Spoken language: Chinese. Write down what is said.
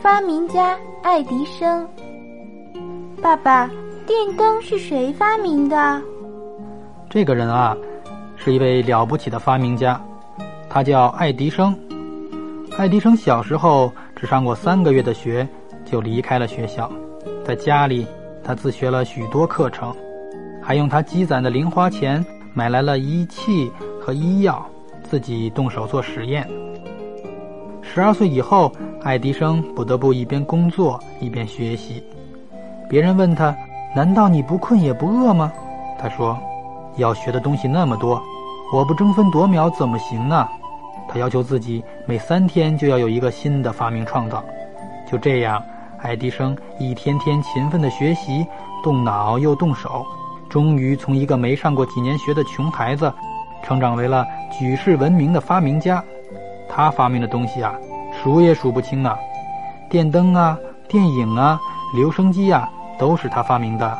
发明家爱迪生。爸爸，电灯是谁发明的？这个人啊，是一位了不起的发明家，他叫爱迪生。爱迪生小时候只上过三个月的学，就离开了学校，在家里他自学了许多课程，还用他积攒的零花钱买来了仪器和医药，自己动手做实验。十二岁以后，爱迪生不得不一边工作一边学习。别人问他：“难道你不困也不饿吗？”他说：“要学的东西那么多，我不争分夺秒怎么行呢？”他要求自己每三天就要有一个新的发明创造。就这样，爱迪生一天天勤奋的学习，动脑又动手，终于从一个没上过几年学的穷孩子，成长为了举世闻名的发明家。他发明的东西啊，数也数不清啊，电灯啊，电影啊，留声机啊。都是他发明的。